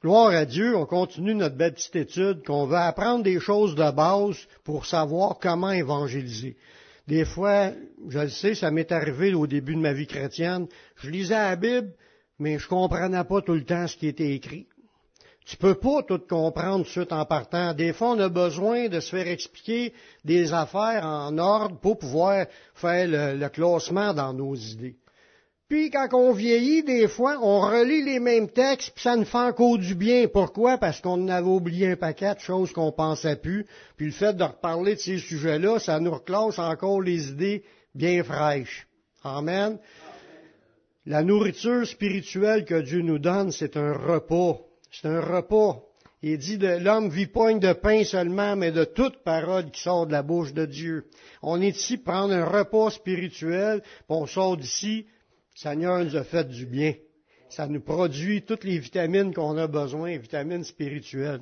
Gloire à Dieu, on continue notre belle petite étude, qu'on va apprendre des choses de base pour savoir comment évangéliser. Des fois, je le sais, ça m'est arrivé au début de ma vie chrétienne, je lisais la Bible, mais je comprenais pas tout le temps ce qui était écrit. Tu peux pas tout comprendre tout en partant. Des fois, on a besoin de se faire expliquer des affaires en ordre pour pouvoir faire le, le classement dans nos idées. Puis quand on vieillit, des fois, on relit les mêmes textes, puis ça ne fait encore du bien. Pourquoi? Parce qu'on avait oublié un paquet de choses qu'on pensait plus. Puis le fait de reparler de ces sujets-là, ça nous reclasse encore les idées bien fraîches. Amen. La nourriture spirituelle que Dieu nous donne, c'est un repas. C'est un repas. Il dit de l'homme vit pas de pain seulement, mais de toute parole qui sort de la bouche de Dieu. On est ici pour prendre un repas spirituel, puis on sort d'ici Seigneur nous a fait du bien. Ça nous produit toutes les vitamines qu'on a besoin, vitamines spirituelles.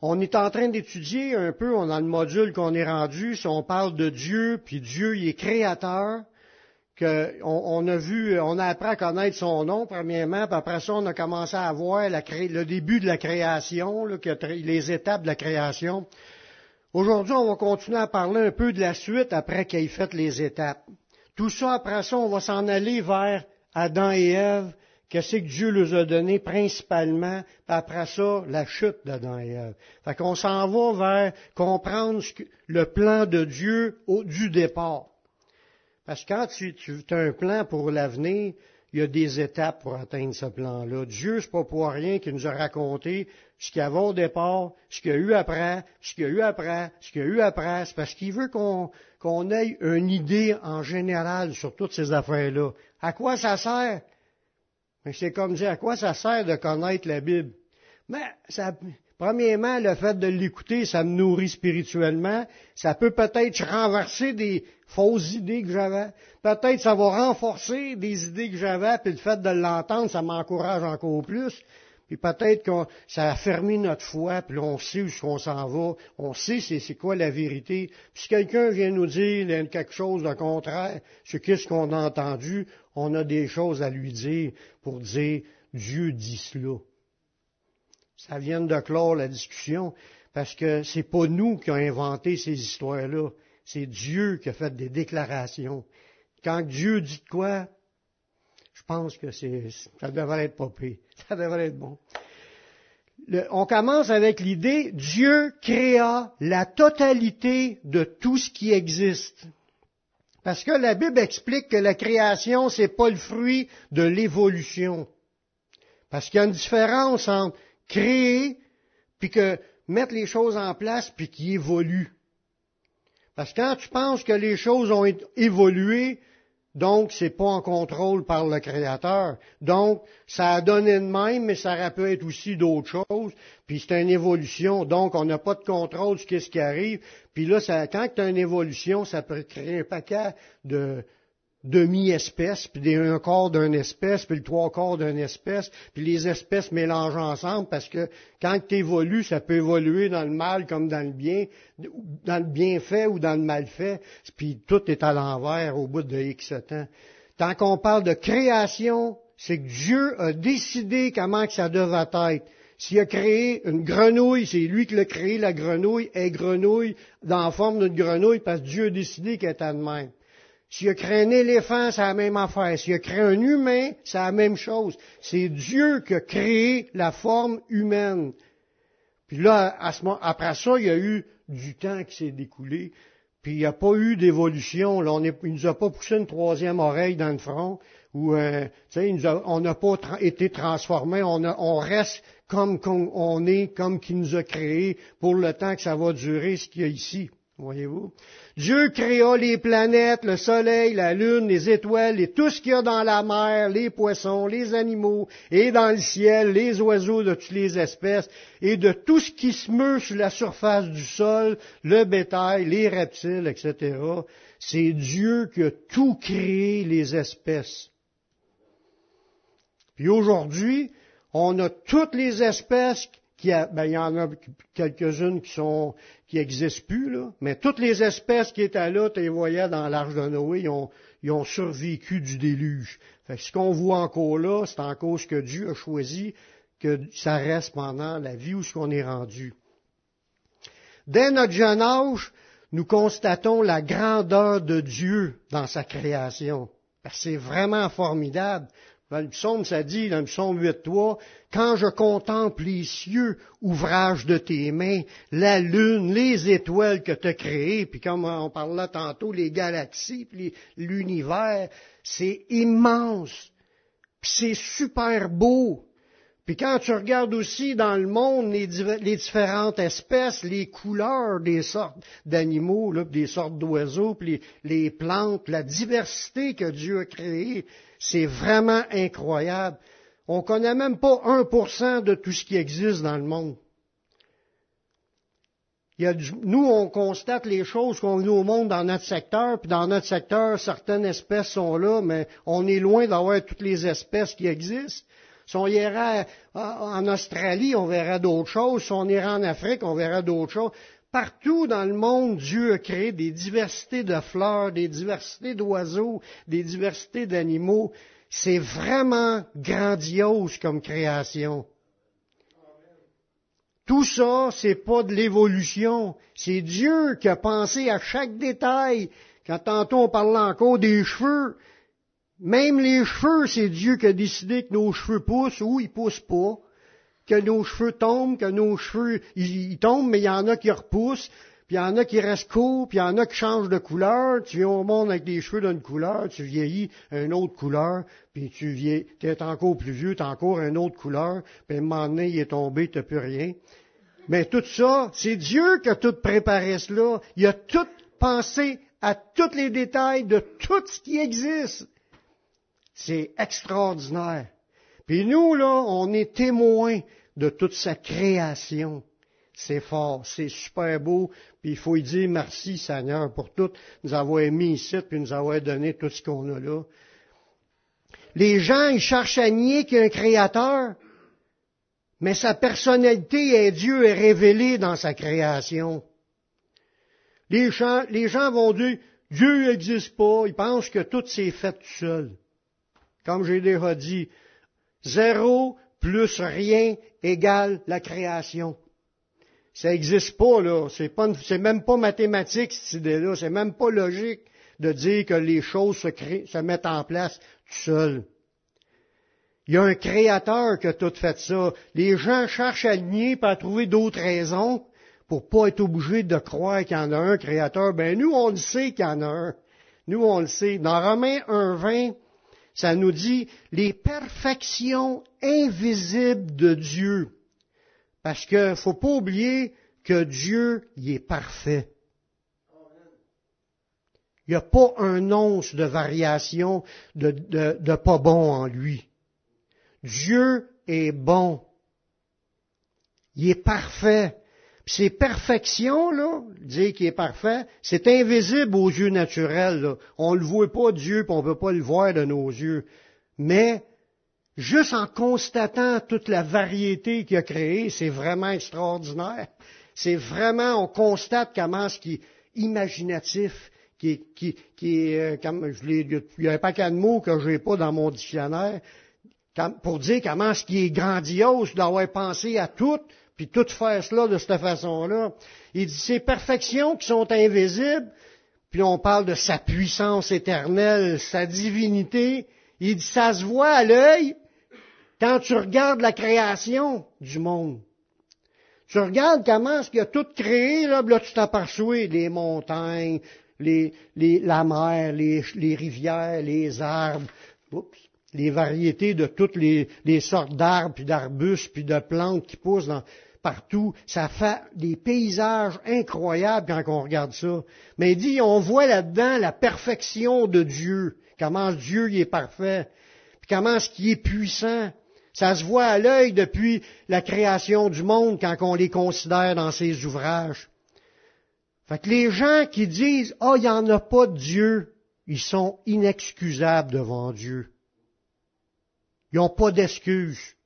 On est en train d'étudier un peu, on a le module qu'on est rendu, si on parle de Dieu, puis Dieu il est créateur, que on, a vu, on a appris à connaître son nom premièrement, puis après ça on a commencé à voir le début de la création, les étapes de la création. Aujourd'hui, on va continuer à parler un peu de la suite après qu'il ait fait les étapes. Tout ça, après ça, on va s'en aller vers Adam et Ève. Qu'est-ce que Dieu nous a donné principalement, après ça, la chute d'Adam et Ève. Fait qu'on s'en va vers comprendre le plan de Dieu du départ. Parce que quand tu as un plan pour l'avenir, il y a des étapes pour atteindre ce plan-là. Dieu, c'est pas pour rien qu'il nous a raconté ce qu'il y avait au départ, ce qu'il y a eu après, ce qu'il y a eu après, ce qu'il y a eu après. C'est parce qu'il veut qu'on qu'on ait une idée en général sur toutes ces affaires-là. À quoi ça sert? C'est comme dire, à quoi ça sert de connaître la Bible? Mais ça, premièrement, le fait de l'écouter, ça me nourrit spirituellement. Ça peut peut-être renverser des fausses idées que j'avais. Peut-être ça va renforcer des idées que j'avais, puis le fait de l'entendre, ça m'encourage encore plus. Puis peut-être que ça a fermé notre foi, puis on sait où on s'en va, on sait c'est quoi la vérité. Puis si quelqu'un vient nous dire quelque chose de contraire sur qu'est-ce qu'on a entendu, on a des choses à lui dire pour dire Dieu dit cela. Ça vient de clore la discussion, parce que c'est pas nous qui avons inventé ces histoires-là, c'est Dieu qui a fait des déclarations. Quand Dieu dit quoi, je pense que ça devrait être pas pire. Ça devrait être bon. on commence avec l'idée, Dieu créa la totalité de tout ce qui existe. Parce que la Bible explique que la création, c'est pas le fruit de l'évolution. Parce qu'il y a une différence entre créer, puis que mettre les choses en place, puis qui évolue. Parce que quand tu penses que les choses ont évolué, donc, c'est pas en contrôle par le Créateur. Donc, ça a donné de même, mais ça pu être aussi d'autres choses. Puis c'est une évolution. Donc, on n'a pas de contrôle sur ce qui arrive. Puis là, ça, quand tu as une évolution, ça peut créer un paquet de, demi-espèce, puis un quart d'une espèce, puis le trois quarts d'une espèce, puis les espèces mélangent ensemble parce que quand tu évolues, ça peut évoluer dans le mal comme dans le bien, dans le bienfait ou dans le malfait, puis tout est à l'envers au bout de X temps. Tant qu'on parle de création, c'est que Dieu a décidé comment que ça devait être. S'il a créé une grenouille, c'est lui qui l'a créé, la grenouille est grenouille dans la forme d'une grenouille parce que Dieu a décidé qu'elle était de même. S'il a créé un éléphant, c'est la même affaire. S'il a créé un humain, c'est la même chose. C'est Dieu qui a créé la forme humaine. Puis là, après ça, il y a eu du temps qui s'est découlé. Puis il n'y a pas eu d'évolution. Là, on ne nous a pas poussé une troisième oreille dans le front. Ou, euh, on n'a pas été transformé. On, reste comme, comme on est, comme qui nous a créé pour le temps que ça va durer, ce qu'il y a ici. Voyez-vous? Dieu créa les planètes, le soleil, la lune, les étoiles et tout ce qu'il y a dans la mer, les poissons, les animaux et dans le ciel, les oiseaux de toutes les espèces et de tout ce qui se meut sur la surface du sol, le bétail, les reptiles, etc. C'est Dieu qui a tout créé les espèces. Puis aujourd'hui, on a toutes les espèces ben, il y en a quelques-unes qui sont qui existent plus, là, mais toutes les espèces qui étaient là, tu les voyais dans l'arche de Noé, ils ont, ils ont survécu du déluge. Fait que ce qu'on voit encore là, c'est en cause que Dieu a choisi que ça reste pendant la vie où ce qu'on est rendu. Dès notre jeune âge, nous constatons la grandeur de Dieu dans sa création. C'est vraiment formidable. Dans le psaume, ça dit, dans le psaume 8.3, quand je contemple les cieux, ouvrage de tes mains, la lune, les étoiles que tu as créées, puis comme on parlait tantôt, les galaxies, puis l'univers, c'est immense, puis c'est super beau. Puis quand tu regardes aussi dans le monde les, différentes espèces, les couleurs des sortes d'animaux, des sortes d'oiseaux, puis les, plantes, la diversité que Dieu a créée, c'est vraiment incroyable. On ne connaît même pas 1% de tout ce qui existe dans le monde. nous, on constate les choses qu'on vit au monde dans notre secteur, puis dans notre secteur, certaines espèces sont là, mais on est loin d'avoir toutes les espèces qui existent. Si on irait en Australie, on verrait d'autres choses. Si on irait en Afrique, on verrait d'autres choses. Partout dans le monde, Dieu a créé des diversités de fleurs, des diversités d'oiseaux, des diversités d'animaux. C'est vraiment grandiose comme création. Tout ça, c'est pas de l'évolution. C'est Dieu qui a pensé à chaque détail. Quand tantôt on parlait encore des cheveux, même les cheveux, c'est Dieu qui a décidé que nos cheveux poussent ou ils poussent pas que nos cheveux tombent, que nos cheveux, ils, tombent, mais il y en a qui repoussent, puis il y en a qui restent courts, puis il y en a qui changent de couleur. Tu viens au monde avec des cheveux d'une couleur, tu vieillis une autre couleur, puis tu tu es encore plus vieux, tu as encore une autre couleur, puis à un moment donné, il est tombé, tu n'as plus rien. Mais tout ça, c'est Dieu qui a tout préparé cela. Il a tout pensé à tous les détails de tout ce qui existe. C'est extraordinaire. Puis nous, là, on est témoins de toute sa création. C'est fort, c'est super beau, puis il faut lui dire merci Seigneur pour tout, nous avoir mis ici, puis nous avoir donné tout ce qu'on a là. Les gens, ils cherchent à nier qu'il y a un créateur, mais sa personnalité et Dieu est révélée dans sa création. Les gens, les gens vont dire, Dieu n'existe pas, ils pensent que tout s'est fait tout seul. Comme j'ai déjà dit, zéro plus rien égale la création. Ça n'existe pas, là. C'est, c'est même pas mathématique, cette idée-là. C'est même pas logique de dire que les choses se, créent, se mettent en place tout seul. Il y a un créateur qui a tout fait ça. Les gens cherchent à nier pour trouver d'autres raisons pour pas être obligés de croire qu'il y en a un créateur. Ben, nous, on le sait qu'il y en a un. Nous, on le sait. Dans Romains 1.20, ça nous dit les perfections invisibles de Dieu. Parce qu'il faut pas oublier que Dieu y est parfait. Il n'y a pas un once de variation de, pas bon en lui. Dieu est bon. Il est parfait. Ces perfections, là, dire qu'il est parfait, c'est invisible aux yeux naturels. On ne le voit pas Dieu, puis on ne peut pas le voir de nos yeux. Mais juste en constatant toute la variété qu'il a créée, c'est vraiment extraordinaire. C'est vraiment, on constate comment ce qui est imaginatif, qui est, qui, qui est, euh, comme je il y a un paquet de mots que je n'ai pas dans mon dictionnaire, pour dire comment ce qui est grandiose d'avoir pensé à tout, puis tout faire cela de cette façon-là. Il dit ces perfections qui sont invisibles, puis on parle de sa puissance éternelle, sa divinité. Il dit ça se voit à l'œil, quand tu regardes la création du monde, tu regardes comment ce qu'il a tout créé, là, là tu t'aperçois les montagnes, les, les, la mer, les, les, rivières, les arbres, oups, les variétés de toutes les, les sortes d'arbres, puis d'arbustes, puis de plantes qui poussent dans, partout. Ça fait des paysages incroyables quand on regarde ça. Mais il dit, on voit là-dedans la perfection de Dieu, comment Dieu y est parfait, puis comment ce qui est puissant, ça se voit à l'œil depuis la création du monde quand on les considère dans ses ouvrages. Fait que les gens qui disent, oh, il n'y en a pas de Dieu, ils sont inexcusables devant Dieu. Ils n'ont pas d'excuses.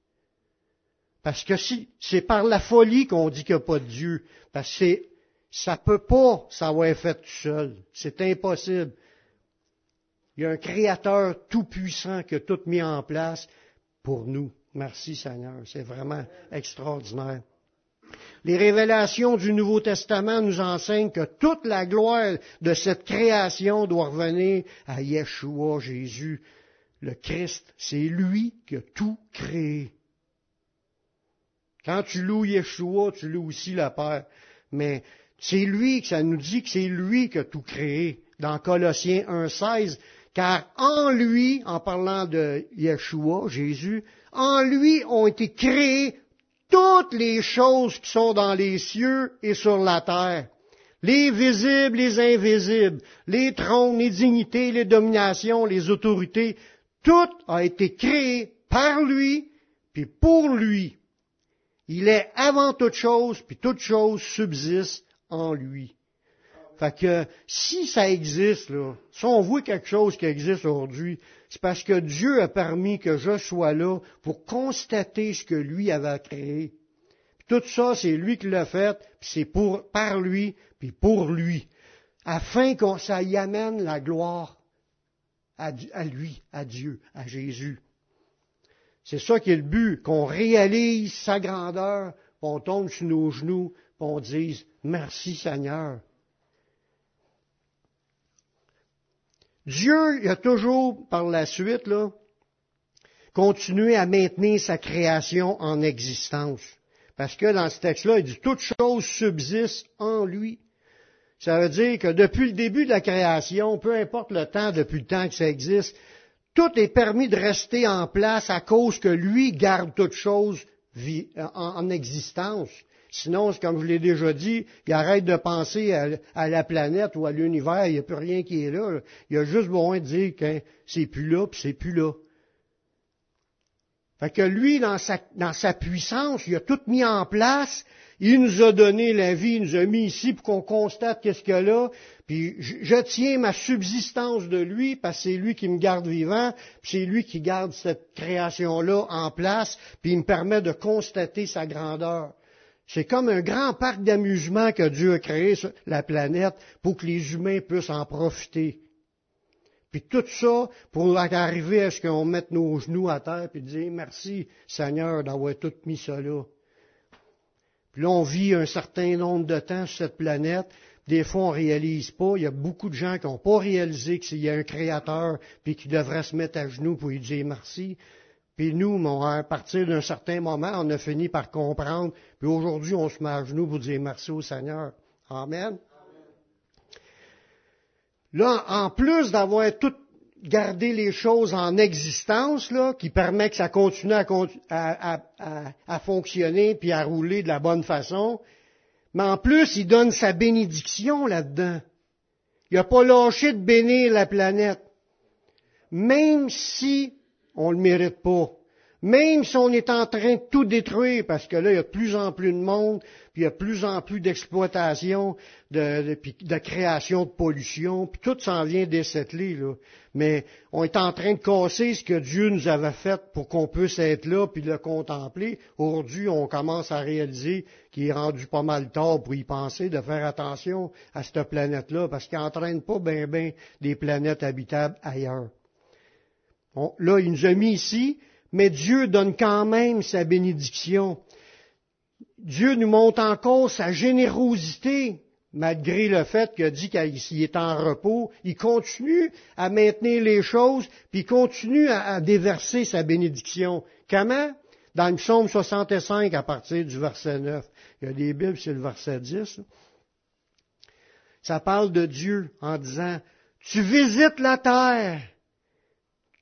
Parce que si c'est par la folie qu'on dit qu'il n'y a pas de Dieu, parce que c'est, ça peut pas s'avoir fait tout seul. C'est impossible. Il y a un créateur tout-puissant qui a tout mis en place pour nous. Merci Seigneur. C'est vraiment extraordinaire. Les révélations du Nouveau Testament nous enseignent que toute la gloire de cette création doit revenir à Yeshua, Jésus, le Christ. C'est lui qui a tout créé. Quand tu loues Yeshua, tu loues aussi le Père. Mais c'est lui que ça nous dit que c'est lui qui a tout créé. Dans Colossiens 1.16, car en lui, en parlant de Yeshua, Jésus, en lui ont été créées toutes les choses qui sont dans les cieux et sur la terre. Les visibles, les invisibles, les trônes, les dignités, les dominations, les autorités, tout a été créé par lui, puis pour lui. Il est avant toute chose, puis toute chose subsiste en lui. Fait que si ça existe, là, si on voit quelque chose qui existe aujourd'hui, c'est parce que Dieu a permis que je sois là pour constater ce que lui avait créé. tout ça, c'est lui qui l'a fait, puis c'est pour par lui, puis pour lui, afin que ça y amène la gloire à lui, à Dieu, à Jésus. C'est ça qui est le but, qu'on réalise sa grandeur, qu'on tombe sur nos genoux, qu'on dise merci Seigneur. Dieu a toujours, par la suite, là, continué à maintenir sa création en existence. Parce que dans ce texte-là, il dit toute chose subsiste en lui. Ça veut dire que depuis le début de la création, peu importe le temps, depuis le temps que ça existe, tout est permis de rester en place à cause que lui garde toute chose en existence. Sinon, comme je l'ai déjà dit, il arrête de penser à, la planète ou à l'univers, il n'y a plus rien qui est là. Il a juste besoin de dire que c'est plus là, puis c'est plus là. Que lui, dans sa, dans sa puissance, il a tout mis en place. Il nous a donné la vie, il nous a mis ici pour qu'on constate qu'est-ce qu'il y a là. Puis je, tiens ma subsistance de lui parce que c'est lui qui me garde vivant, puis c'est lui qui garde cette création-là en place, puis il me permet de constater sa grandeur. C'est comme un grand parc d'amusement que Dieu a créé sur la planète pour que les humains puissent en profiter. Puis tout ça pour arriver à ce qu'on mette nos genoux à terre et dire merci Seigneur d'avoir tout mis là. Puis là, on vit un certain nombre de temps sur cette planète. Des fois, on réalise pas. Il y a beaucoup de gens qui n'ont pas réalisé qu'il y a un créateur puis qui devraient se mettre à genoux pour lui dire merci. Puis nous, à partir d'un certain moment, on a fini par comprendre. Puis aujourd'hui, on se met à genoux pour dire merci au Seigneur. Amen. Là, en plus d'avoir tout gardé les choses en existence, là, qui permet que ça continue à, fonctionner puis à rouler de la bonne façon, mais en plus, il donne sa bénédiction là-dedans. Il n'a pas lâché de bénir la planète. Même si on ne le mérite pas. Même si on est en train de tout détruire, parce que là, il y a de plus en plus de monde, puis il y a de plus en plus d'exploitation, de, création de pollution, puis tout s'en vient déceler, là. Mais on est en train de casser ce que Dieu nous avait fait pour qu'on puisse être là, puis le contempler. Aujourd'hui, on commence à réaliser qu'il est rendu pas mal tard pour y penser, de faire attention à cette planète-là, parce qu'il n'entraîne pas bien ben des planètes habitables ailleurs là, il nous a mis ici, mais Dieu donne quand même sa bénédiction. Dieu nous montre encore sa générosité, malgré le fait qu'il a dit qu'il est en repos. Il continue à maintenir les choses, puis il continue à, déverser sa bénédiction. Comment? Dans le psaume 65, à partir du verset 9. Il y a des Bibles, c'est le verset 10. Ça parle de Dieu en disant, tu visites la terre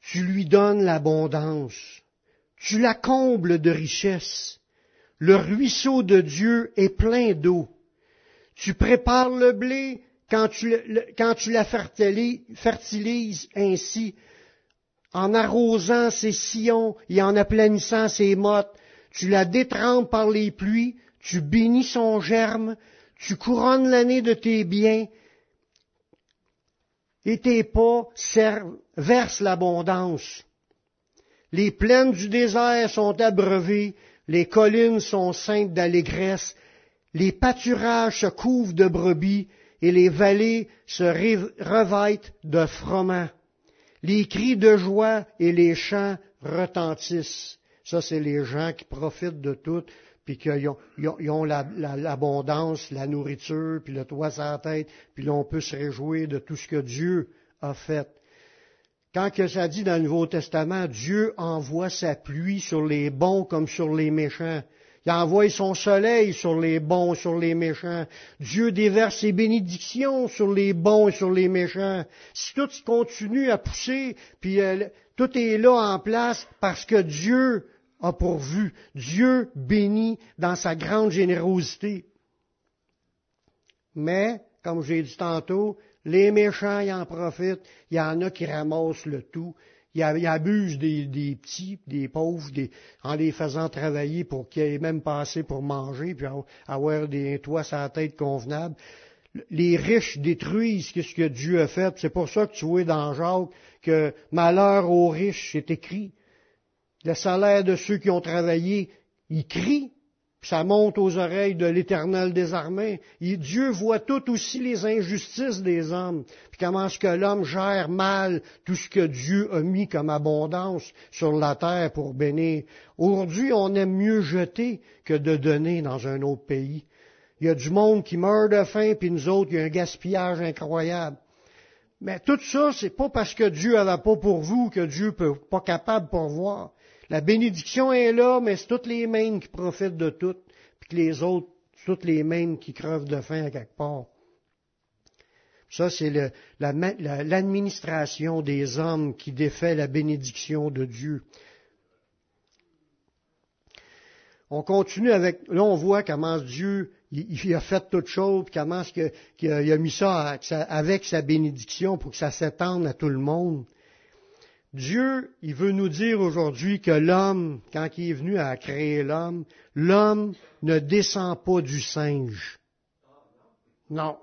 tu lui donnes l'abondance, tu la combles de richesses. Le ruisseau de Dieu est plein d'eau. Tu prépares le blé quand tu, quand tu la fertilises ainsi, en arrosant ses sillons et en aplanissant ses mottes. Tu la détrempes par les pluies, tu bénis son germe, tu couronnes l'année de tes biens, et tes pas versent l'abondance. Les plaines du désert sont abreuvées, les collines sont saintes d'allégresse, les pâturages se couvrent de brebis, et les vallées se revêtent de froment. Les cris de joie et les chants retentissent. Ça, c'est les gens qui profitent de tout, puis qu'ils ont, l'abondance, la, nourriture, puis le toit la tête, puis là, on peut se réjouir de tout ce que Dieu a fait. Quand que ça dit dans le Nouveau Testament, Dieu envoie sa pluie sur les bons comme sur les méchants. Il envoie son soleil sur les bons, sur les méchants. Dieu déverse ses bénédictions sur les bons et sur les méchants. Si tout continue à pousser, puis euh, tout est là en place parce que Dieu a pourvu. Dieu bénit dans sa grande générosité. Mais, comme j'ai dit tantôt, les méchants, ils en profitent. Il y en a qui ramassent le tout. Ils abusent des, petits, des pauvres, en les faisant travailler pour qu'ils aient même passé pour manger, puis avoir des toits sur la tête convenables. Les riches détruisent ce que Dieu a fait. C'est pour ça que tu vois dans Jacques que malheur aux riches, c'est écrit. Le salaire de ceux qui ont travaillé, il crie ça monte aux oreilles de l'Éternel des armées. Dieu voit tout aussi les injustices des hommes, puis comment est-ce que l'homme gère mal tout ce que Dieu a mis comme abondance sur la terre pour bénir. Aujourd'hui, on aime mieux jeter que de donner dans un autre pays. Il y a du monde qui meurt de faim, puis nous autres, il y a un gaspillage incroyable. Mais tout ça, c'est pas parce que Dieu n'avait pas pour vous que Dieu n'est pas capable pour voir. La bénédiction est là, mais c'est toutes les mêmes qui profitent de tout, puis que les autres, toutes les mêmes qui crevent de faim à quelque part. Ça, c'est l'administration des hommes qui défait la bénédiction de Dieu. On continue avec, là on voit comment Dieu, a fait toute chose, puis comment il a mis ça avec sa bénédiction pour que ça s'étende à tout le monde. Dieu, il veut nous dire aujourd'hui que l'homme, quand il est venu à créer l'homme, l'homme ne descend pas du singe. Non.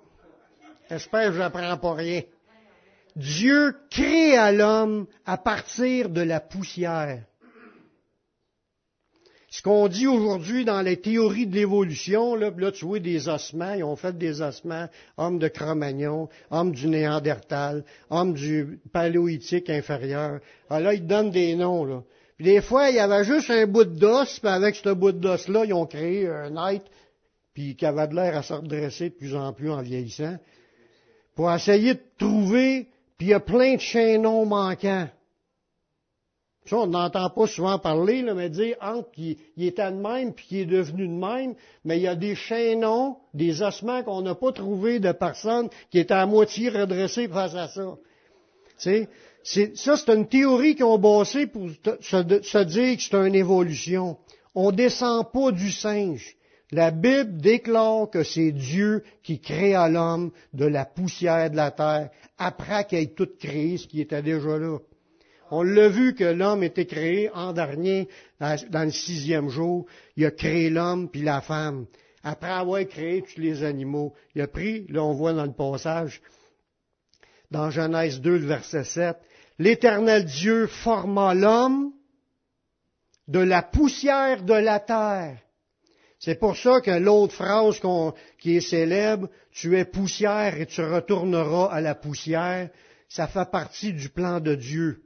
J'espère que je n'apprends pas rien. Dieu crée l'homme à partir de la poussière. Ce qu'on dit aujourd'hui dans les théories de l'évolution, là, là, tu vois des ossements, ils ont fait des ossements, hommes de Cro-Magnon, hommes du Néandertal, hommes du Paléolithique inférieur. Alors là, ils donnent des noms. Puis des fois, il y avait juste un bout d'os, puis avec ce bout d'os-là, ils ont créé un être, puis qui avait de l'air à se redresser de plus en plus en vieillissant, pour essayer de trouver, puis il y a plein de chaînons manquants. On n'entend pas souvent parler, là, mais dire entre qu'il était de même puis qu'il est devenu de même, mais il y a des chaînons, des ossements qu'on n'a pas trouvés de personnes qui étaient à moitié redressées face à ça. C'est, ça, c'est une théorie qu'ils ont bossé pour se, se dire que c'est une évolution. On descend pas du singe. La Bible déclare que c'est Dieu qui créa l'homme de la poussière de la terre après qu'il ait tout créé ce qui était déjà là. On l'a vu que l'homme était créé en dernier, dans le sixième jour. Il a créé l'homme puis la femme. Après avoir créé tous les animaux, il a pris, là on voit dans le passage, dans Genèse 2, le verset 7, l'Éternel Dieu forma l'homme de la poussière de la terre. C'est pour ça que l'autre phrase qui est célèbre, tu es poussière et tu retourneras à la poussière, ça fait partie du plan de Dieu.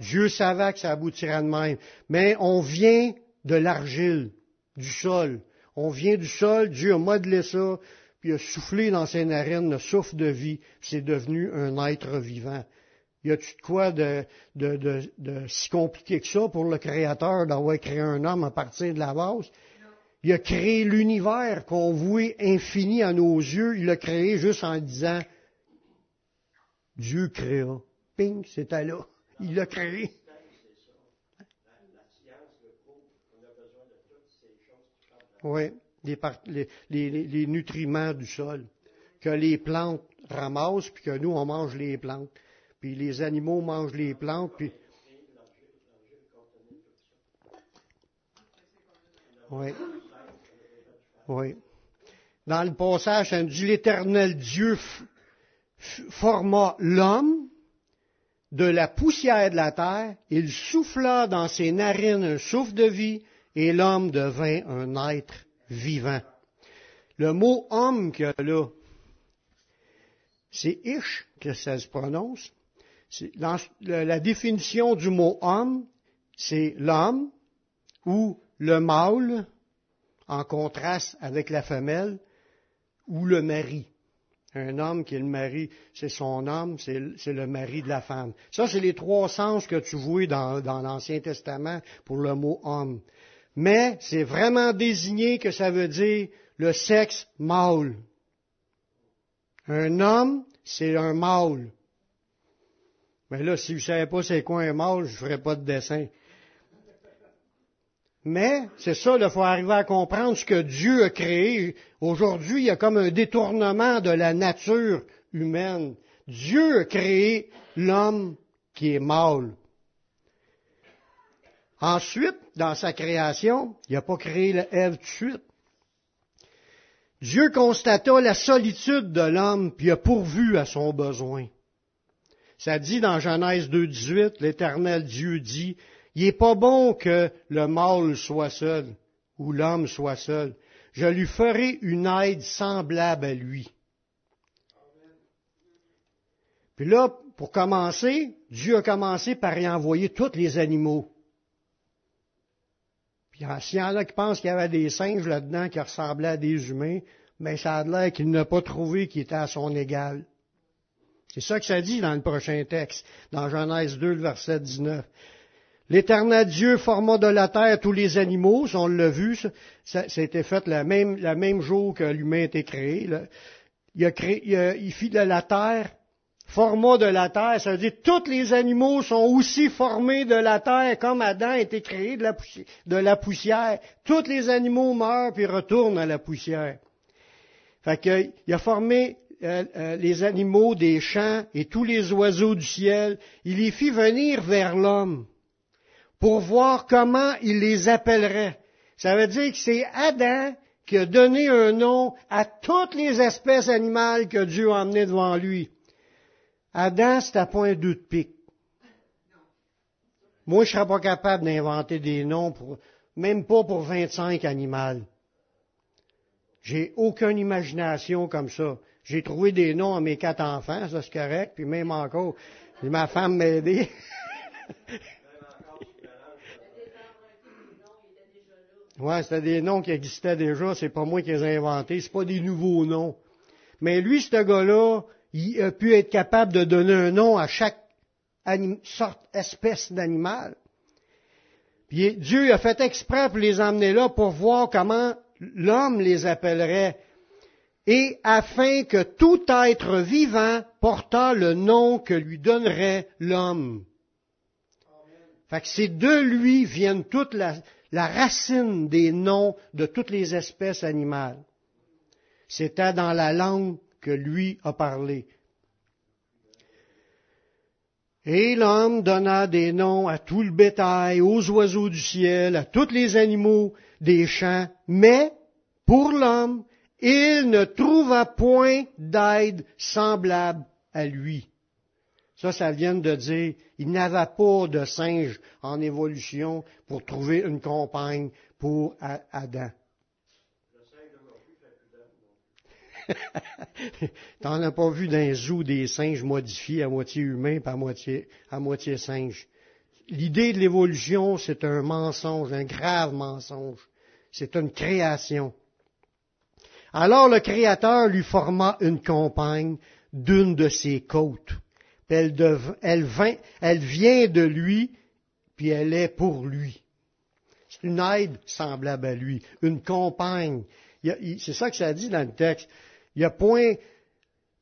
Dieu savait que ça aboutirait de même. Mais on vient de l'argile, du sol. On vient du sol, Dieu a modelé ça, puis a soufflé dans ses narines le souffle de vie, c'est devenu un être vivant. Y a-tu de quoi de, si compliqué que ça pour le Créateur d'avoir créé un homme à partir de la base? Il a créé l'univers qu'on voit infini à nos yeux. Il l'a créé juste en disant Dieu créa. Ping, c'était là. Il l'a créé. Oui, les, les, nutriments du sol. Que les plantes ramassent, puis que nous, on mange les plantes. Puis les animaux mangent les plantes, puis... Oui. Oui. Dans le passage, ça dit l'Éternel Dieu forma l'homme de la poussière de la terre, il souffla dans ses narines un souffle de vie, et l'homme devint un être vivant. Le mot homme qu'il y a là, c'est ish que ça se prononce. la définition du mot homme, c'est l'homme ou le mâle, en contraste avec la femelle, ou le mari. Un homme qui est le mari, c'est son homme, c'est le mari de la femme. Ça, c'est les trois sens que tu vois dans, l'Ancien Testament pour le mot homme. Mais c'est vraiment désigné que ça veut dire le sexe mâle. Un homme, c'est un mâle. Mais là, si vous ne savez pas c'est quoi un mâle, je ne ferai pas de dessin. Mais c'est ça, il faut arriver à comprendre ce que Dieu a créé. Aujourd'hui, il y a comme un détournement de la nature humaine. Dieu a créé l'homme qui est mâle. Ensuite, dans sa création, il n'a pas créé l'Ève tout de suite. Dieu constata la solitude de l'homme, puis a pourvu à son besoin. Ça dit dans Genèse 2.18, l'Éternel Dieu dit, il n'est pas bon que le mâle soit seul, ou l'homme soit seul. Je lui ferai une aide semblable à lui. Puis là, pour commencer, Dieu a commencé par y envoyer tous les animaux. Puis s'il y en a qui pensent qu'il y avait des singes là-dedans qui ressemblaient à des humains, mais ça a l'air qu'il n'a pas trouvé qui était à son égal. C'est ça que ça dit dans le prochain texte, dans Genèse 2, le verset 19. L'éternel Dieu forma de la terre tous les animaux, on l'a vu, ça, a été fait le même, jour que l'humain a été créé. Il, fit de la terre format de la terre, ça veut dire tous les animaux sont aussi formés de la terre comme Adam a été créé de la, poussière. Tous les animaux meurent puis retournent à la poussière. Fait il a formé euh, euh, les animaux des champs et tous les oiseaux du ciel. Il les fit venir vers l'homme pour voir comment il les appellerait. Ça veut dire que c'est Adam qui a donné un nom à toutes les espèces animales que Dieu a emmenées devant lui. Adam, c'est à point deux de pique. Moi, je serais pas capable d'inventer des noms pour, même pas pour 25 animaux. J'ai aucune imagination comme ça. J'ai trouvé des noms à mes quatre enfants, ça c'est correct, puis même encore, ma femme m'a aidé. ouais, c'était des noms qui existaient déjà, c'est pas moi qui les ai inventés, c'est pas des nouveaux noms. Mais lui, ce gars-là, il a pu être capable de donner un nom à chaque sorte, espèce d'animal. Puis Dieu a fait exprès pour les emmener là pour voir comment l'homme les appellerait et afin que tout être vivant portât le nom que lui donnerait l'homme. Fait que c'est de lui viennent toute la, la racine des noms de toutes les espèces animales. C'était dans la langue que lui a parlé. Et l'homme donna des noms à tout le bétail, aux oiseaux du ciel, à tous les animaux des champs, mais pour l'homme, il ne trouva point d'aide semblable à lui. Ça, ça vient de dire, il n'avait pas de singe en évolution pour trouver une compagne pour Adam. T'en as pas vu d'un zoo des singes modifiés à moitié humains par moitié, à moitié singes. L'idée de l'évolution, c'est un mensonge, un grave mensonge. C'est une création. Alors le Créateur lui forma une compagne d'une de ses côtes. Elle, vient de lui, puis elle est pour lui. C'est une aide semblable à lui, une compagne. C'est ça que ça dit dans le texte il, a point,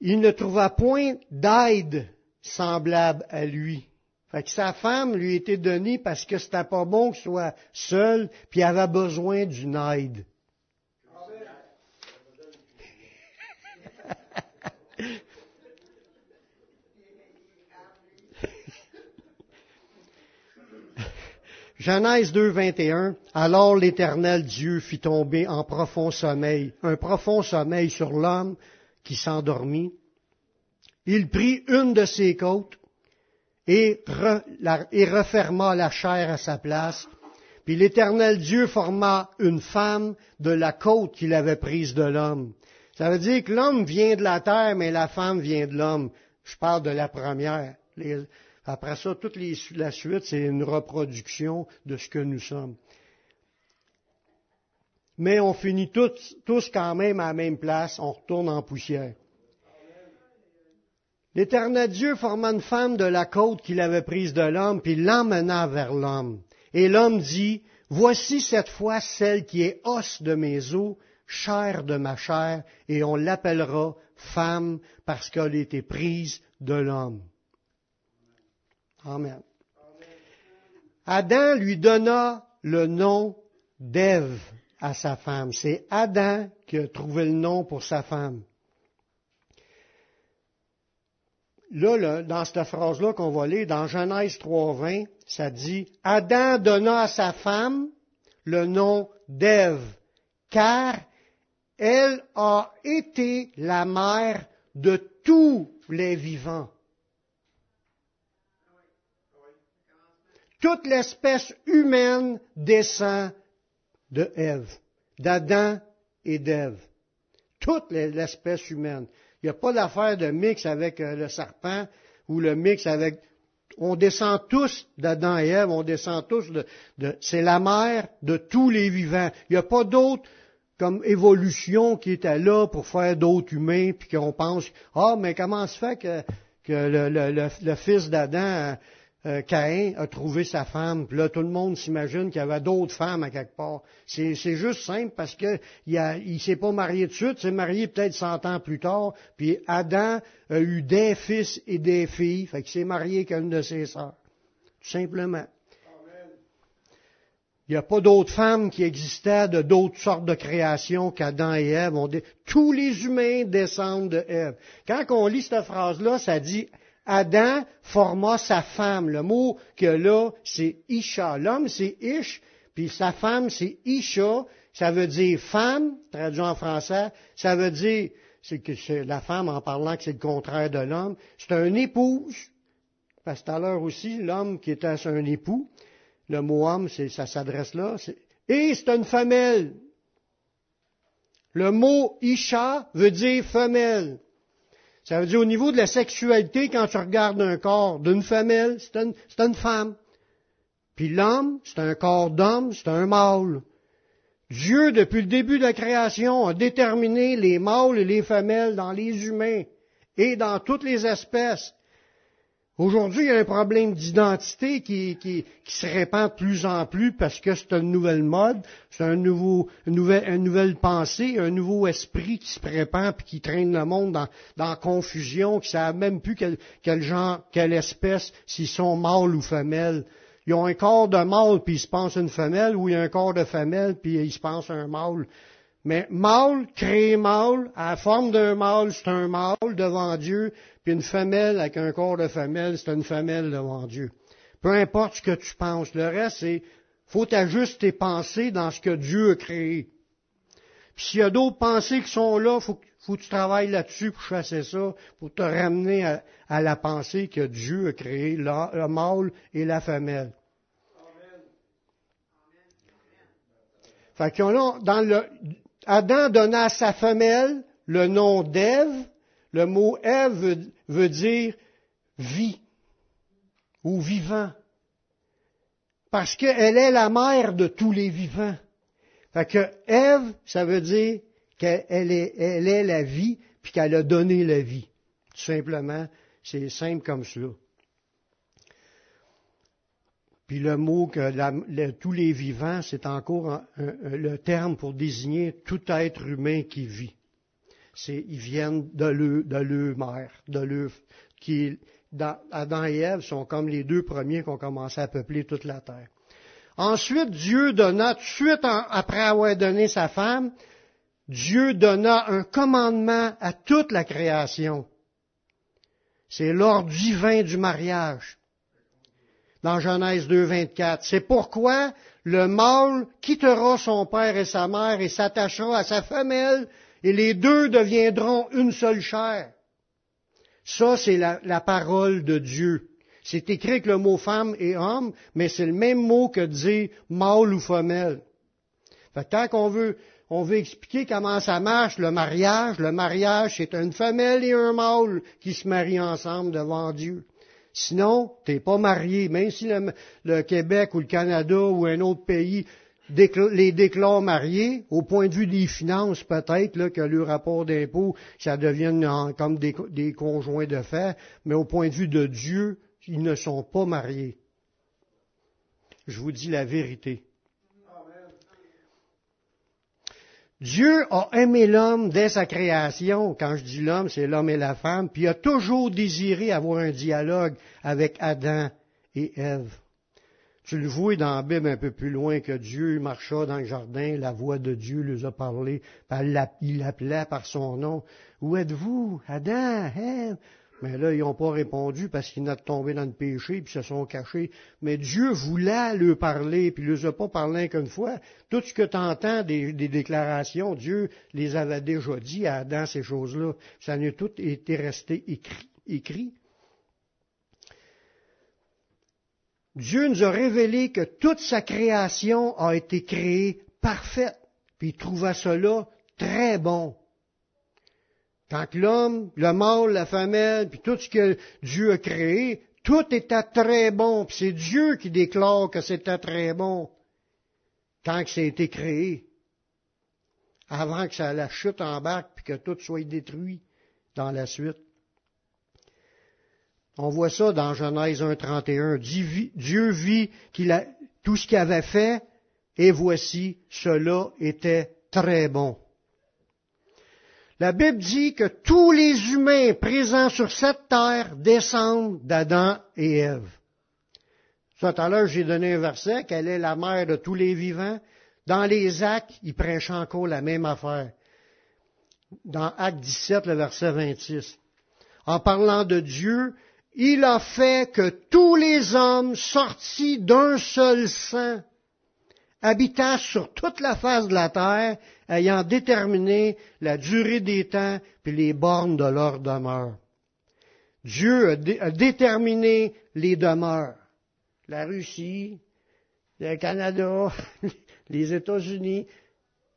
il ne trouva point d'aide semblable à lui. Fait que sa femme lui était donnée parce que c'était pas bon qu'il soit seul, puis il avait besoin d'une aide. Genèse 2, 21, alors l'Éternel Dieu fit tomber en profond sommeil, un profond sommeil sur l'homme qui s'endormit. Il prit une de ses côtes et, referma la chair à sa place. Puis l'Éternel Dieu forma une femme de la côte qu'il avait prise de l'homme. Ça veut dire que l'homme vient de la terre, mais la femme vient de l'homme. Je parle de la première. Après ça, toute la suite, c'est une reproduction de ce que nous sommes. Mais on finit tous, tous quand même à la même place, on retourne en poussière. L'Éternel Dieu forma une femme de la côte qu'il avait prise de l'homme, puis l'emmena vers l'homme. Et l'homme dit, Voici cette fois celle qui est os de mes os, chair de ma chair, et on l'appellera femme parce qu'elle a été prise de l'homme. Amen. Adam lui donna le nom d'Ève à sa femme. C'est Adam qui a trouvé le nom pour sa femme. Là, dans cette phrase-là qu'on va lire, dans Genèse 3.20, ça dit, Adam donna à sa femme le nom d'Ève, car elle a été la mère de tous les vivants. Toute l'espèce humaine descend de Ève, d'Adam et d'Ève. Toute l'espèce humaine. Il n'y a pas d'affaire de mix avec euh, le serpent ou le mix avec... On descend tous d'Adam et Ève, on descend tous de... c'est la mère de tous les vivants. Il n'y a pas d'autre comme évolution qui était là pour faire d'autres humains, puis qu'on pense, ah, mais comment se fait que, le fils d'Adam euh, Caïn a trouvé sa femme, puis là tout le monde s'imagine qu'il y avait d'autres femmes à quelque part. C'est, juste simple parce que il, il s'est pas marié de suite, s'est marié peut-être cent ans plus tard, puis Adam a eu des fils et des filles, fait qu'il s'est marié qu'une de ses sœurs. Tout simplement. Il n'y a pas d'autres femmes qui existaient de d'autres sortes de créations qu'Adam et Ève. Tous les humains descendent de Ève. Quand on lit cette phrase-là, ça dit Adam forma sa femme. Le mot que là, c'est Isha. L'homme, c'est Ish, puis sa femme, c'est Isha. Ça veut dire femme, traduit en français. Ça veut dire, c'est que c'est la femme en parlant que c'est le contraire de l'homme. C'est un épouse. Parce que tout à l'heure aussi, l'homme qui était un époux. Le mot homme, ça s'adresse là. Et c'est une femelle. Le mot Isha veut dire femelle. Ça veut dire au niveau de la sexualité, quand tu regardes un corps d'une femelle, c'est une, femme. Puis l'homme, c'est un corps d'homme, c'est un mâle. Dieu, depuis le début de la création, a déterminé les mâles et les femelles dans les humains et dans toutes les espèces. Aujourd'hui, il y a un problème d'identité qui, se répand de plus en plus parce que c'est une nouvelle mode, c'est un nouveau, une, nouvelle, pensée, un nouveau esprit qui se prépare et qui traîne le monde dans, dans confusion, qui ne savent même plus quel, genre, quelle espèce, s'ils sont mâles ou femelles. Ils ont un corps de mâle puis ils se pensent une femelle, ou il y un corps de femelle puis ils se pensent un mâle. Mais mâle, créé mâle, à la forme d'un mâle, c'est un mâle devant Dieu, puis une femelle avec un corps de femelle, c'est une femelle devant Dieu. Peu importe ce que tu penses, le reste, c'est faut t'ajuster tes pensées dans ce que Dieu a créé. Puis s'il y a d'autres pensées qui sont là, faut, faut que tu travailles là-dessus pour chasser ça, pour te ramener à, la pensée que Dieu a créé, le mâle et la femelle. Fait qu'on a, dans le, Adam donna à sa femelle le nom d'Ève. Le mot Ève veut, dire vie ou vivant. Parce qu'elle est la mère de tous les vivants. Fait que Ève, ça veut dire qu'elle est, la vie, puis qu'elle a donné la vie. Tout simplement, c'est simple comme cela. Puis le mot que tous les vivants, c'est encore le terme pour désigner tout être humain qui vit. C'est, ils viennent de le, de mère, de qui, Adam et Ève sont comme les deux premiers qui ont commencé à peupler toute la terre. Ensuite, Dieu donna, tout de suite après avoir donné sa femme, Dieu donna un commandement à toute la création. C'est l'ordre divin du mariage dans Genèse 2, 24. C'est pourquoi le mâle quittera son père et sa mère et s'attachera à sa femelle, et les deux deviendront une seule chair. Ça, c'est la, parole de Dieu. C'est écrit avec le mot femme et homme, mais c'est le même mot que dire mâle ou femelle. Que tant qu'on veut, on veut expliquer comment ça marche, le mariage, le mariage, c'est une femelle et un mâle qui se marient ensemble devant Dieu. Sinon, t'es pas marié, même si le, Québec ou le Canada ou un autre pays les déclarent mariés, au point de vue des finances peut-être, que le rapport d'impôt, ça devienne comme des, des conjoints de fait, mais au point de vue de Dieu, ils ne sont pas mariés. Je vous dis la vérité. Dieu a aimé l'homme dès sa création. Quand je dis l'homme, c'est l'homme et la femme. Puis a toujours désiré avoir un dialogue avec Adam et Ève. Tu le vois dans la Bible un peu plus loin que Dieu marcha dans le jardin, la voix de Dieu lui a parlé, il l'appelait par son nom. Où êtes-vous, Adam, Ève? Mais là, ils n'ont pas répondu parce qu'ils n'ont tombé dans le péché puis se sont cachés. Mais Dieu voulait leur parler, puis il ne les a pas parlé qu'une fois. Tout ce que tu entends des, déclarations, Dieu les avait déjà dit à Adam, ces choses-là. Ça n'a tout été resté écrit. écrit. Dieu nous a révélé que toute sa création a été créée parfaite, puis il trouva cela très bon. Quand l'homme, le mâle, la femelle, puis tout ce que Dieu a créé, tout était très bon. Puis c'est Dieu qui déclare que c'était très bon quand ça a été créé. Avant que ça la chute en bac puis que tout soit détruit dans la suite. On voit ça dans Genèse 1.31. Dieu vit tout ce qu'il avait fait, et voici, cela était très bon. La Bible dit que tous les humains présents sur cette terre descendent d'Adam et Ève. Tout à l'heure, j'ai donné un verset, qu'elle est la mère de tous les vivants. Dans les actes, il prêche encore la même affaire. Dans Acte 17, le verset 26. En parlant de Dieu, il a fait que tous les hommes sortis d'un seul sang habitant sur toute la face de la terre, ayant déterminé la durée des temps et les bornes de leur demeure. Dieu a, déterminé les demeures. La Russie, le Canada, les États-Unis.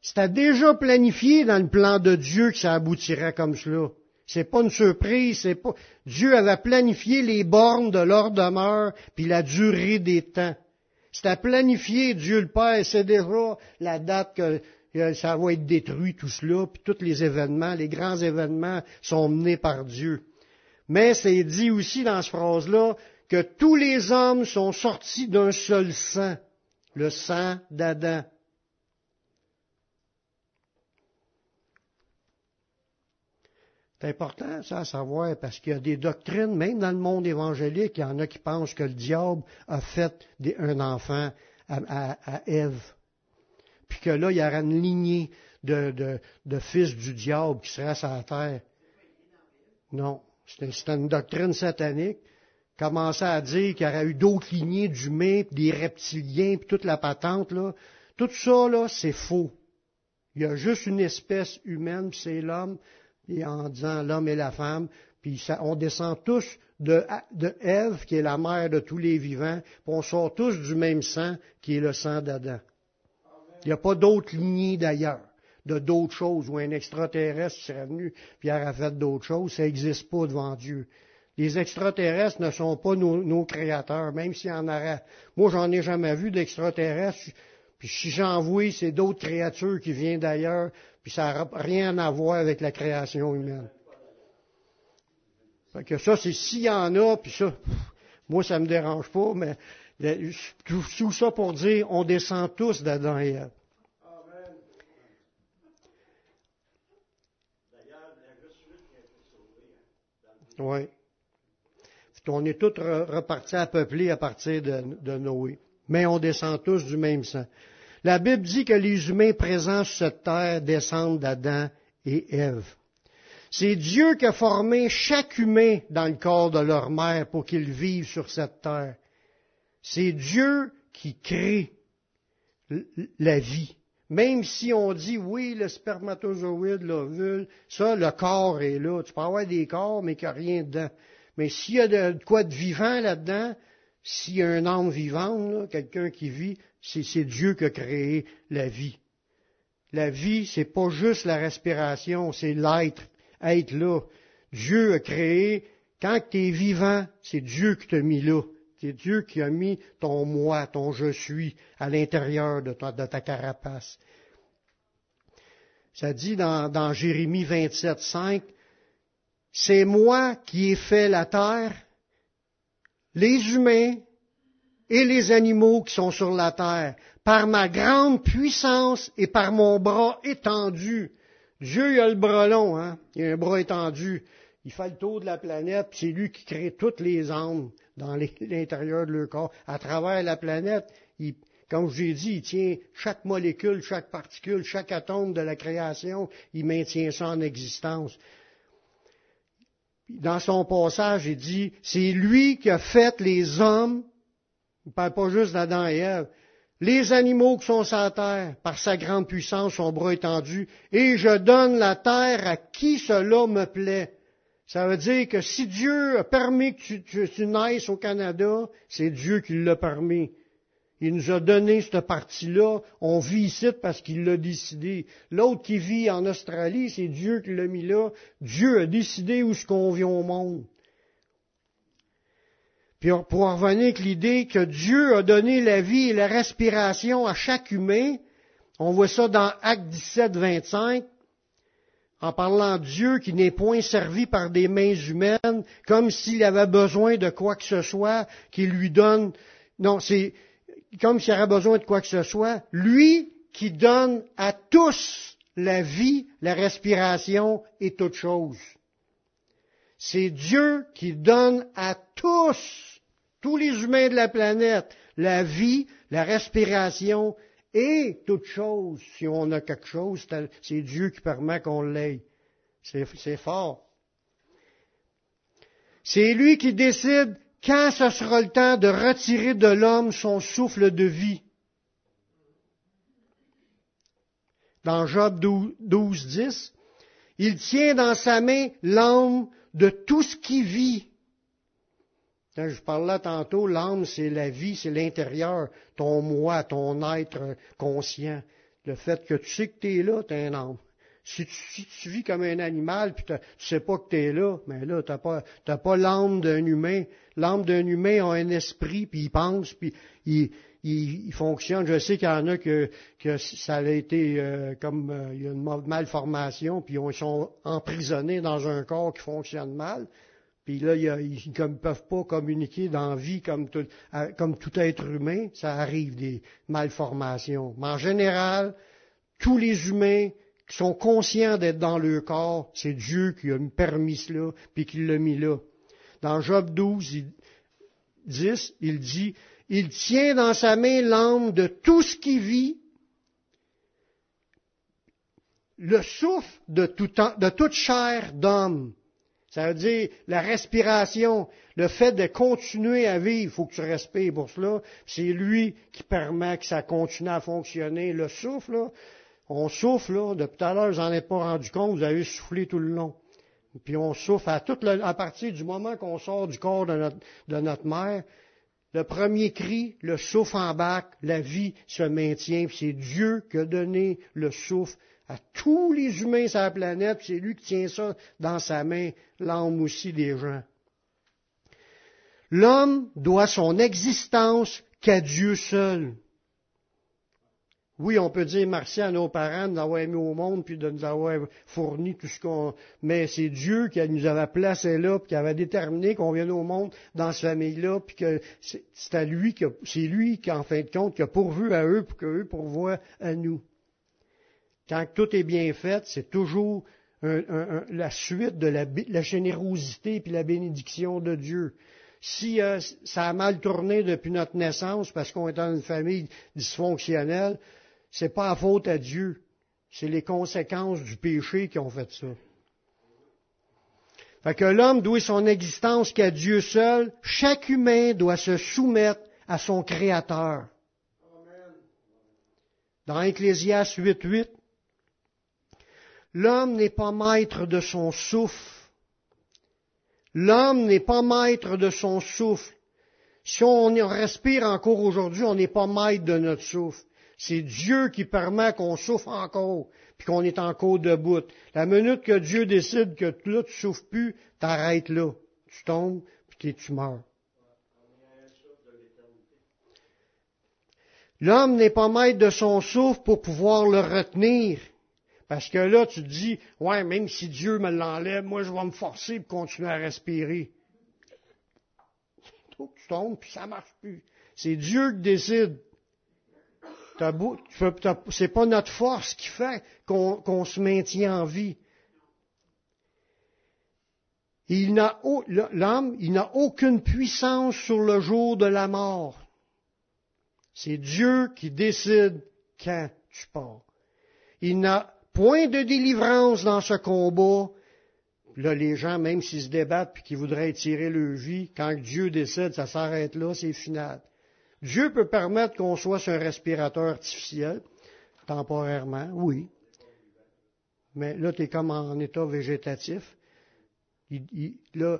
C'était déjà planifié dans le plan de Dieu que ça aboutirait comme cela. C'est pas une surprise, c'est pas. Dieu avait planifié les bornes de leur demeure puis la durée des temps. C'était planifié, Dieu le Père, c'est déjà la date que ça va être détruit, tout cela, puis tous les événements, les grands événements sont menés par Dieu. Mais c'est dit aussi dans cette phrase-là que tous les hommes sont sortis d'un seul sang, le sang d'Adam. C'est important, ça, à savoir, parce qu'il y a des doctrines, même dans le monde évangélique, il y en a qui pensent que le diable a fait un enfant à, Ève. Puis que là, il y aura une lignée de, fils du diable qui serait sur la terre. Non. C'est une doctrine satanique. Commencer à dire qu'il y aurait eu d'autres lignées d'humains, des reptiliens, puis toute la patente, là. Tout ça, là, c'est faux. Il y a juste une espèce humaine, c'est l'homme et en disant l'homme et la femme, puis on descend tous de, de Ève, qui est la mère de tous les vivants, puis on sort tous du même sang, qui est le sang d'Adam. Il n'y a pas d'autre lignée d'ailleurs, de d'autres choses, où un extraterrestre serait venu, puis aurait fait d'autres choses, ça n'existe pas devant Dieu. Les extraterrestres ne sont pas nos, créateurs, même s'il y en aurait. Moi, j'en ai jamais vu d'extraterrestres. Puis si j'en vois, c'est d'autres créatures qui viennent d'ailleurs, puis ça n'a rien à voir avec la création humaine. Fait que ça, c'est s'il y en a, puis ça, moi, ça me dérange pas, mais tout, ça pour dire, on descend tous d'Adam et Ève. Oui. On est tous repartis à peupler à partir de Noé. Mais on descend tous du même sang. La Bible dit que les humains présents sur cette terre descendent d'Adam et Ève. C'est Dieu qui a formé chaque humain dans le corps de leur mère pour qu'ils vivent sur cette terre. C'est Dieu qui crée la vie. Même si on dit oui, le spermatozoïde, l'ovule, ça, le corps est là. Tu peux avoir des corps, mais qu'il n'y a rien dedans. Mais s'il y a de, quoi de vivant là-dedans, a un âme vivante, quelqu'un qui vit, c'est Dieu qui a créé la vie. La vie, c'est pas juste la respiration, c'est l'être, être là. Dieu a créé, quand tu es vivant, c'est Dieu qui t'a mis là. C'est Dieu qui a mis ton moi, ton je suis à l'intérieur de ta, de ta carapace. Ça dit dans, dans Jérémie 27, 5, c'est moi qui ai fait la terre, les humains et les animaux qui sont sur la terre, par ma grande puissance et par mon bras étendu. Dieu, il a le bras long, hein? Il a un bras étendu. Il fait le tour de la planète, c'est lui qui crée toutes les âmes dans l'intérieur de leur corps. À travers la planète, il, comme je l'ai dit, il tient chaque molécule, chaque particule, chaque atome de la création, il maintient ça en existence. Dans son passage, il dit, c'est lui qui a fait les hommes, il ne parle pas juste d'Adam et Ève, les animaux qui sont sur la terre, par sa grande puissance, son bras étendu, et je donne la terre à qui cela me plaît. Ça veut dire que si Dieu a permis que tu, tu naisses au Canada, c'est Dieu qui l'a permis. Il nous a donné cette partie-là. On vit ici parce qu'il l'a décidé. L'autre qui vit en Australie, c'est Dieu qui l'a mis là. Dieu a décidé où ce qu'on vient au monde. Puis pour en revenir avec l'idée que Dieu a donné la vie et la respiration à chaque humain, on voit ça dans Acte 17, 25, en parlant de Dieu qui n'est point servi par des mains humaines, comme s'il avait besoin de quoi que ce soit qui lui donne. Non, c'est comme s'il avait besoin de quoi que ce soit. Lui qui donne à tous la vie, la respiration et toute chose. C'est Dieu qui donne à tous, tous les humains de la planète, la vie, la respiration et toute chose. Si on a quelque chose, c'est Dieu qui permet qu'on l'ait. C'est fort. C'est lui qui décide quand ce sera le temps de retirer de l'homme son souffle de vie? Dans Job 12, 10, il tient dans sa main l'âme de tout ce qui vit. Quand je parlais tantôt, l'âme, c'est la vie, c'est l'intérieur, ton moi, ton être conscient. Le fait que tu sais que tu es là, tu un âme. Si tu, vis comme un animal, puis tu ne sais pas que tu es là, mais là, tu n'as pas, pas l'âme d'un humain. L'âme d'un humain a un esprit, puis il pense, puis il, il, fonctionne. Je sais qu'il y en a que, que ça a été euh, comme euh, il y a une malformation, puis ils sont emprisonnés dans un corps qui fonctionne mal. Puis là, ils ne peuvent pas communiquer dans la vie comme tout, comme tout être humain. Ça arrive des malformations. Mais en général, tous les humains qui sont conscients d'être dans leur corps, c'est Dieu qui a permis cela, puis qui l'a mis là. Dans Job 12, 10, il dit, il tient dans sa main l'âme de tout ce qui vit, le souffle de, de toute chair d'homme. Ça veut dire la respiration, le fait de continuer à vivre, il faut que tu respires pour cela. C'est lui qui permet que ça continue à fonctionner. Le souffle, là, on souffle, là, depuis tout à l'heure, j'en ai pas rendu compte, vous avez soufflé tout le long. Puis on souffle à, toute à partir du moment qu'on sort du corps de notre, de notre mère. Le premier cri, le souffle en bac, la vie se maintient. C'est Dieu qui a donné le souffle à tous les humains sur la planète, c'est lui qui tient ça dans sa main, l'âme aussi des gens. L'homme doit son existence qu'à Dieu seul. Oui, on peut dire merci à nos parents de nous avoir mis au monde puis de nous avoir fourni tout ce qu'on. Mais c'est Dieu qui nous avait placé là, puis qui avait déterminé qu'on vienne au monde dans cette famille-là, puis que c'est à lui que c'est lui qui, en fin de compte, qui a pourvu à eux pour qu'eux pourvoient à nous. Quand tout est bien fait, c'est toujours la suite de la, générosité et la bénédiction de Dieu. Si euh, ça a mal tourné depuis notre naissance parce qu'on est dans une famille dysfonctionnelle, c'est pas à faute à Dieu. C'est les conséquences du péché qui ont fait ça. Fait que l'homme doit son existence qu'à Dieu seul. Chaque humain doit se soumettre à son Créateur. Dans Ecclésias 8.8, L'homme n'est pas maître de son souffle. L'homme n'est pas maître de son souffle. Si on respire encore aujourd'hui, on n'est pas maître de notre souffle. C'est Dieu qui permet qu'on souffre encore, puis qu'on est encore debout. La minute que Dieu décide que là, tu souffres plus, t'arrêtes là. Tu tombes, puis tu meurs. L'homme n'est pas maître de son souffle pour pouvoir le retenir. Parce que là, tu te dis, ouais, même si Dieu me l'enlève, moi, je vais me forcer pour continuer à respirer. Tu tombes, puis ça marche plus. C'est Dieu qui décide. C'est pas notre force qui fait qu'on se maintient en vie. L'homme, il n'a aucune puissance sur le jour de la mort. C'est Dieu qui décide quand tu pars. Il n'a point de délivrance dans ce combat. Là, les gens, même s'ils se débattent et qu'ils voudraient tirer leur vie, quand Dieu décide, ça s'arrête là, c'est final. Dieu peut permettre qu'on soit sur un respirateur artificiel, temporairement, oui. Mais là, tu es comme en état végétatif. là,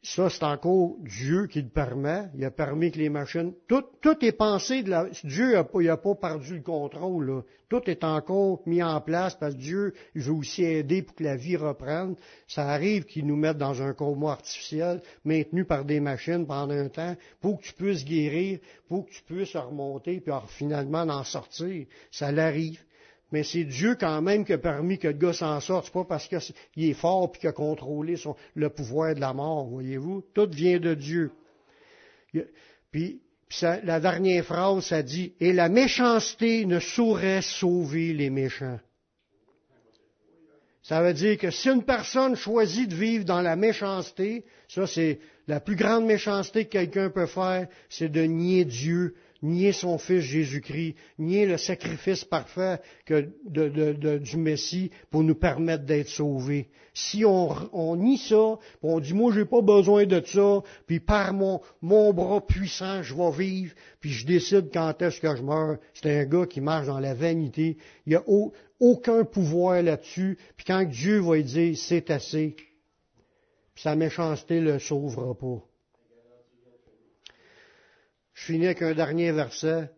ça, c'est encore Dieu qui le permet. Il a permis que les machines. Tout, tout est pensé de la. Dieu n'a pas, pas perdu le contrôle. Tout est encore mis en place parce que Dieu veut aussi aider pour que la vie reprenne. Ça arrive qu'il nous mette dans un coma artificiel, maintenu par des machines pendant un temps, pour que tu puisses guérir, pour que tu puisses remonter, puis finalement en sortir. Ça l'arrive. Mais c'est Dieu quand même qui a permis que le gars s'en sorte. C'est pas parce qu'il est fort puis qu'il a contrôlé le pouvoir de la mort, voyez-vous? Tout vient de Dieu. Puis, la dernière phrase, ça dit, et la méchanceté ne saurait sauver les méchants. Ça veut dire que si une personne choisit de vivre dans la méchanceté, ça c'est la plus grande méchanceté que quelqu'un peut faire, c'est de nier Dieu, nier son Fils Jésus-Christ, nier le sacrifice parfait du Messie pour nous permettre d'être sauvés. Si on, nie ça, on dit moi j'ai pas besoin de ça, puis par mon, mon bras puissant je vais vivre, puis je décide quand est-ce que je meurs. C'est un gars qui marche dans la vanité. Il n'y a aucun pouvoir là-dessus. Puis quand Dieu va lui dire c'est assez, sa méchanceté le sauvera pas. Je finis avec un dernier verset.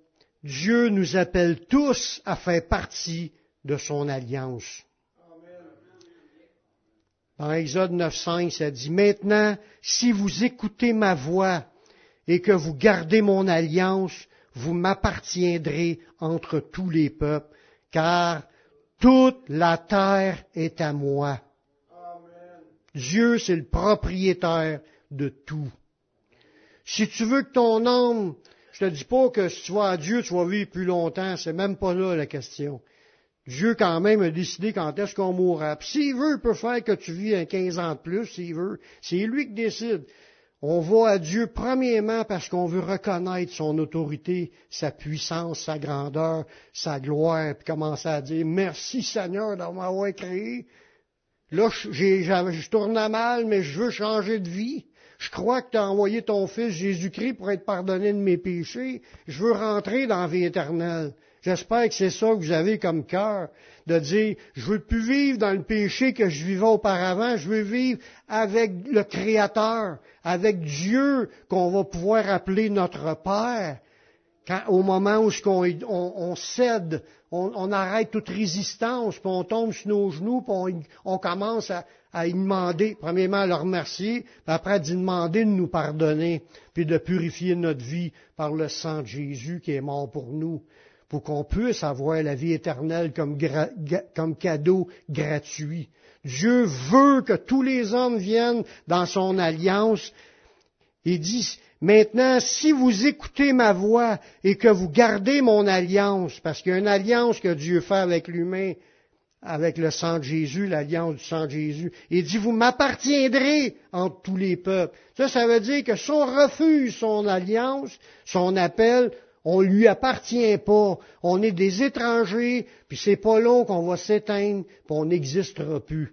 Dieu nous appelle tous à faire partie de son alliance. Dans Exode 9.5, ça dit, Maintenant, si vous écoutez ma voix et que vous gardez mon alliance, vous m'appartiendrez entre tous les peuples, car toute la terre est à moi. Dieu, c'est le propriétaire de tout. Si tu veux que ton âme, je te dis pas que si tu vas à Dieu, tu vas vivre plus longtemps, c'est même pas là la question. Dieu quand même a décidé quand est-ce qu'on mourra. S'il veut, il peut faire que tu vis un 15 ans de plus, s'il veut. C'est lui qui décide. On va à Dieu premièrement parce qu'on veut reconnaître son autorité, sa puissance, sa grandeur, sa gloire, puis commencer à dire merci Seigneur d'avoir créé. Là, je tourne à mal, mais je veux changer de vie. Je crois que tu as envoyé ton Fils Jésus-Christ pour être pardonné de mes péchés. Je veux rentrer dans la vie éternelle. J'espère que c'est ça que vous avez comme cœur, de dire, je veux plus vivre dans le péché que je vivais auparavant, je veux vivre avec le Créateur, avec Dieu qu'on va pouvoir appeler notre Père. Quand, au moment où on, cède, on, arrête toute résistance, puis on tombe sur nos genoux, puis on commence à, à y demander, premièrement à le remercier, puis après à demander de nous pardonner, puis de purifier notre vie par le sang de Jésus qui est mort pour nous, pour qu'on puisse avoir la vie éternelle comme, comme cadeau gratuit. Dieu veut que tous les hommes viennent dans son alliance. Il dit, maintenant, si vous écoutez ma voix et que vous gardez mon alliance, parce qu'il y a une alliance que Dieu fait avec l'humain, avec le sang de Jésus, l'alliance du sang de Jésus. Il dit, vous m'appartiendrez entre tous les peuples. Ça, ça veut dire que si on refuse son alliance, son appel, on lui appartient pas. On est des étrangers, puis c'est pas long qu'on va s'éteindre, puis on n'existera plus.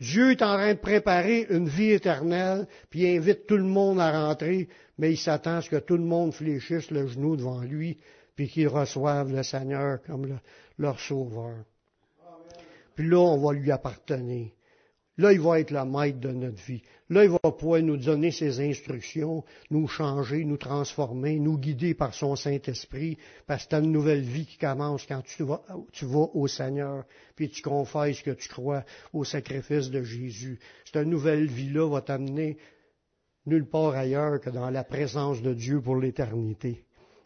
Dieu est en train de préparer une vie éternelle, puis il invite tout le monde à rentrer, mais il s'attend à ce que tout le monde fléchisse le genou devant lui, puis qu'ils reçoivent le Seigneur comme leur sauveur. Puis là, on va lui appartenir. Là, il va être le maître de notre vie. Là, il va pouvoir nous donner ses instructions, nous changer, nous transformer, nous guider par son Saint-Esprit, parce que tu as une nouvelle vie qui commence quand tu vas, tu vas au Seigneur, puis tu confesses que tu crois au sacrifice de Jésus. Cette nouvelle vie-là va t'amener nulle part ailleurs que dans la présence de Dieu pour l'éternité.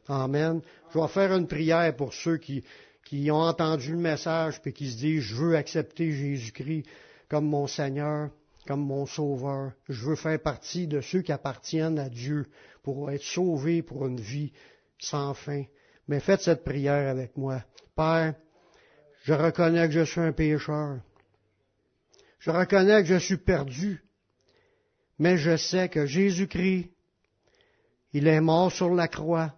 Amen. Je vais faire une prière pour ceux qui, qui ont entendu le message puis qui se disent, je veux accepter Jésus-Christ comme mon Seigneur, comme mon Sauveur. Je veux faire partie de ceux qui appartiennent à Dieu pour être sauvés pour une vie sans fin. Mais faites cette prière avec moi. Père, je reconnais que je suis un pécheur. Je reconnais que je suis perdu. Mais je sais que Jésus-Christ, il est mort sur la croix.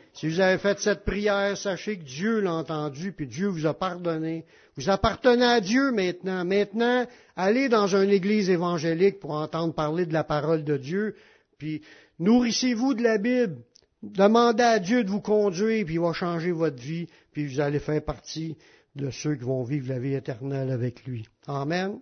Si vous avez fait cette prière, sachez que Dieu l'a entendu, puis Dieu vous a pardonné. Vous appartenez à Dieu maintenant. Maintenant, allez dans une église évangélique pour entendre parler de la parole de Dieu, puis nourrissez-vous de la Bible. Demandez à Dieu de vous conduire, puis il va changer votre vie, puis vous allez faire partie de ceux qui vont vivre la vie éternelle avec lui. Amen.